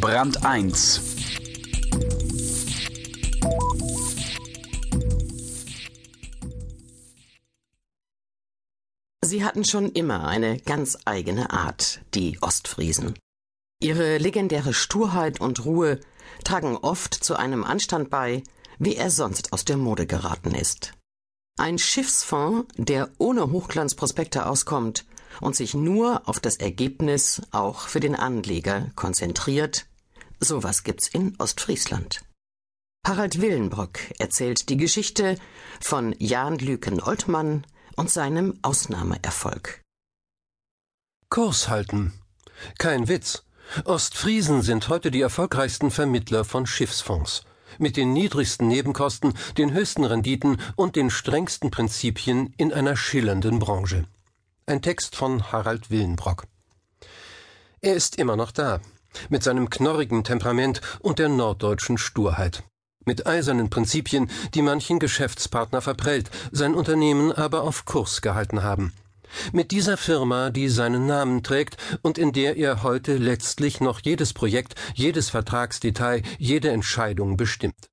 Brand 1 Sie hatten schon immer eine ganz eigene Art, die Ostfriesen. Ihre legendäre Sturheit und Ruhe tragen oft zu einem Anstand bei, wie er sonst aus der Mode geraten ist. Ein Schiffsfonds, der ohne Hochglanzprospekte auskommt und sich nur auf das Ergebnis auch für den Anleger konzentriert, sowas gibt's in Ostfriesland. Harald Willenbrock erzählt die Geschichte von Jan Lüken Oltmann und seinem Ausnahmeerfolg. Kurs halten. Kein Witz. Ostfriesen sind heute die erfolgreichsten Vermittler von Schiffsfonds. Mit den niedrigsten Nebenkosten, den höchsten Renditen und den strengsten Prinzipien in einer schillernden Branche. Ein Text von Harald Willenbrock. Er ist immer noch da, mit seinem knorrigen Temperament und der norddeutschen Sturheit. Mit eisernen Prinzipien, die manchen Geschäftspartner verprellt, sein Unternehmen aber auf Kurs gehalten haben. Mit dieser Firma, die seinen Namen trägt und in der er heute letztlich noch jedes Projekt, jedes Vertragsdetail, jede Entscheidung bestimmt.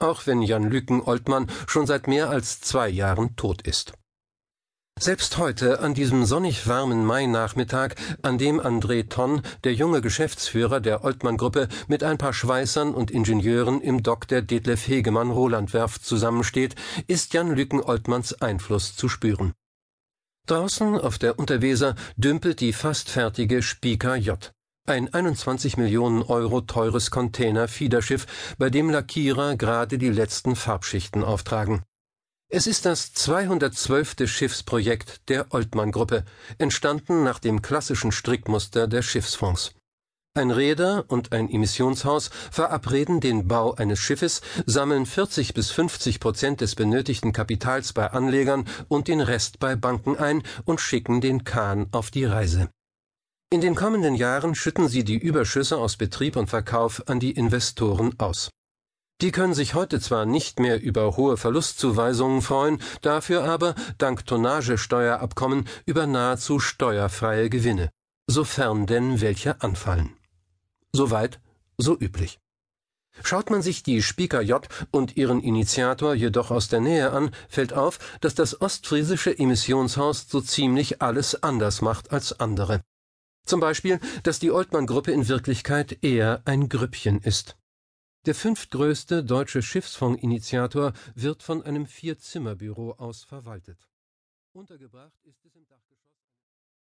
Auch wenn Jan Lüken Oltmann schon seit mehr als zwei Jahren tot ist. Selbst heute, an diesem sonnig warmen Mainachmittag, an dem André Tonn, der junge Geschäftsführer der Oltmann-Gruppe, mit ein paar Schweißern und Ingenieuren im Dock der Detlef Hegemann Rolandwerft zusammensteht, ist Jan Lüken Oltmanns Einfluss zu spüren. Draußen auf der Unterweser dümpelt die fast fertige Spieker J. Ein 21 Millionen Euro teures Container-Fiederschiff, bei dem Lackierer gerade die letzten Farbschichten auftragen. Es ist das 212. Schiffsprojekt der Oltmann-Gruppe, entstanden nach dem klassischen Strickmuster der Schiffsfonds. Ein Reeder und ein Emissionshaus verabreden den Bau eines Schiffes, sammeln 40 bis 50 Prozent des benötigten Kapitals bei Anlegern und den Rest bei Banken ein und schicken den Kahn auf die Reise. In den kommenden Jahren schütten sie die Überschüsse aus Betrieb und Verkauf an die Investoren aus. Die können sich heute zwar nicht mehr über hohe Verlustzuweisungen freuen, dafür aber, dank Tonnagesteuerabkommen, über nahezu steuerfreie Gewinne, sofern denn welche anfallen. Soweit, so üblich. Schaut man sich die Spieker J und ihren Initiator jedoch aus der Nähe an, fällt auf, dass das ostfriesische Emissionshaus so ziemlich alles anders macht als andere. Zum Beispiel, dass die Oltmann-Gruppe in Wirklichkeit eher ein Grüppchen ist. Der fünftgrößte deutsche Schiffsfondsinitiator wird von einem Vier-Zimmer-Büro aus verwaltet. Untergebracht ist es im Dachgeschoss